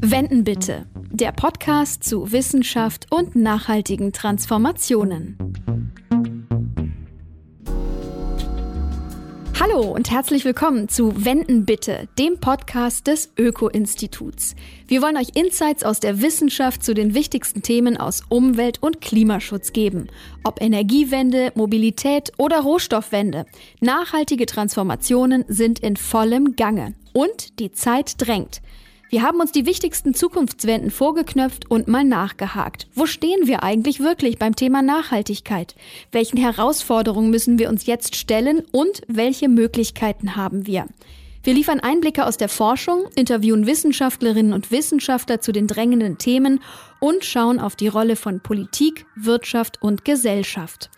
Wenden bitte. Der Podcast zu Wissenschaft und nachhaltigen Transformationen. Hallo und herzlich willkommen zu Wenden bitte, dem Podcast des Öko-Instituts. Wir wollen euch Insights aus der Wissenschaft zu den wichtigsten Themen aus Umwelt- und Klimaschutz geben. Ob Energiewende, Mobilität oder Rohstoffwende. Nachhaltige Transformationen sind in vollem Gange. Und die Zeit drängt. Wir haben uns die wichtigsten Zukunftswenden vorgeknöpft und mal nachgehakt. Wo stehen wir eigentlich wirklich beim Thema Nachhaltigkeit? Welchen Herausforderungen müssen wir uns jetzt stellen und welche Möglichkeiten haben wir? Wir liefern Einblicke aus der Forschung, interviewen Wissenschaftlerinnen und Wissenschaftler zu den drängenden Themen und schauen auf die Rolle von Politik, Wirtschaft und Gesellschaft.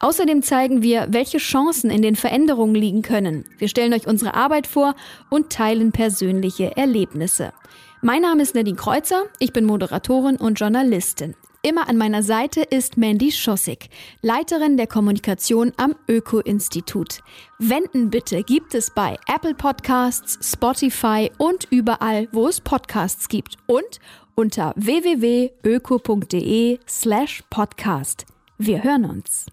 Außerdem zeigen wir, welche Chancen in den Veränderungen liegen können. Wir stellen euch unsere Arbeit vor und teilen persönliche Erlebnisse. Mein Name ist Nadine Kreuzer, ich bin Moderatorin und Journalistin. Immer an meiner Seite ist Mandy Schossig, Leiterin der Kommunikation am Öko-Institut. Wenden bitte gibt es bei Apple Podcasts, Spotify und überall, wo es Podcasts gibt und unter www.öko.de slash podcast. Wir hören uns.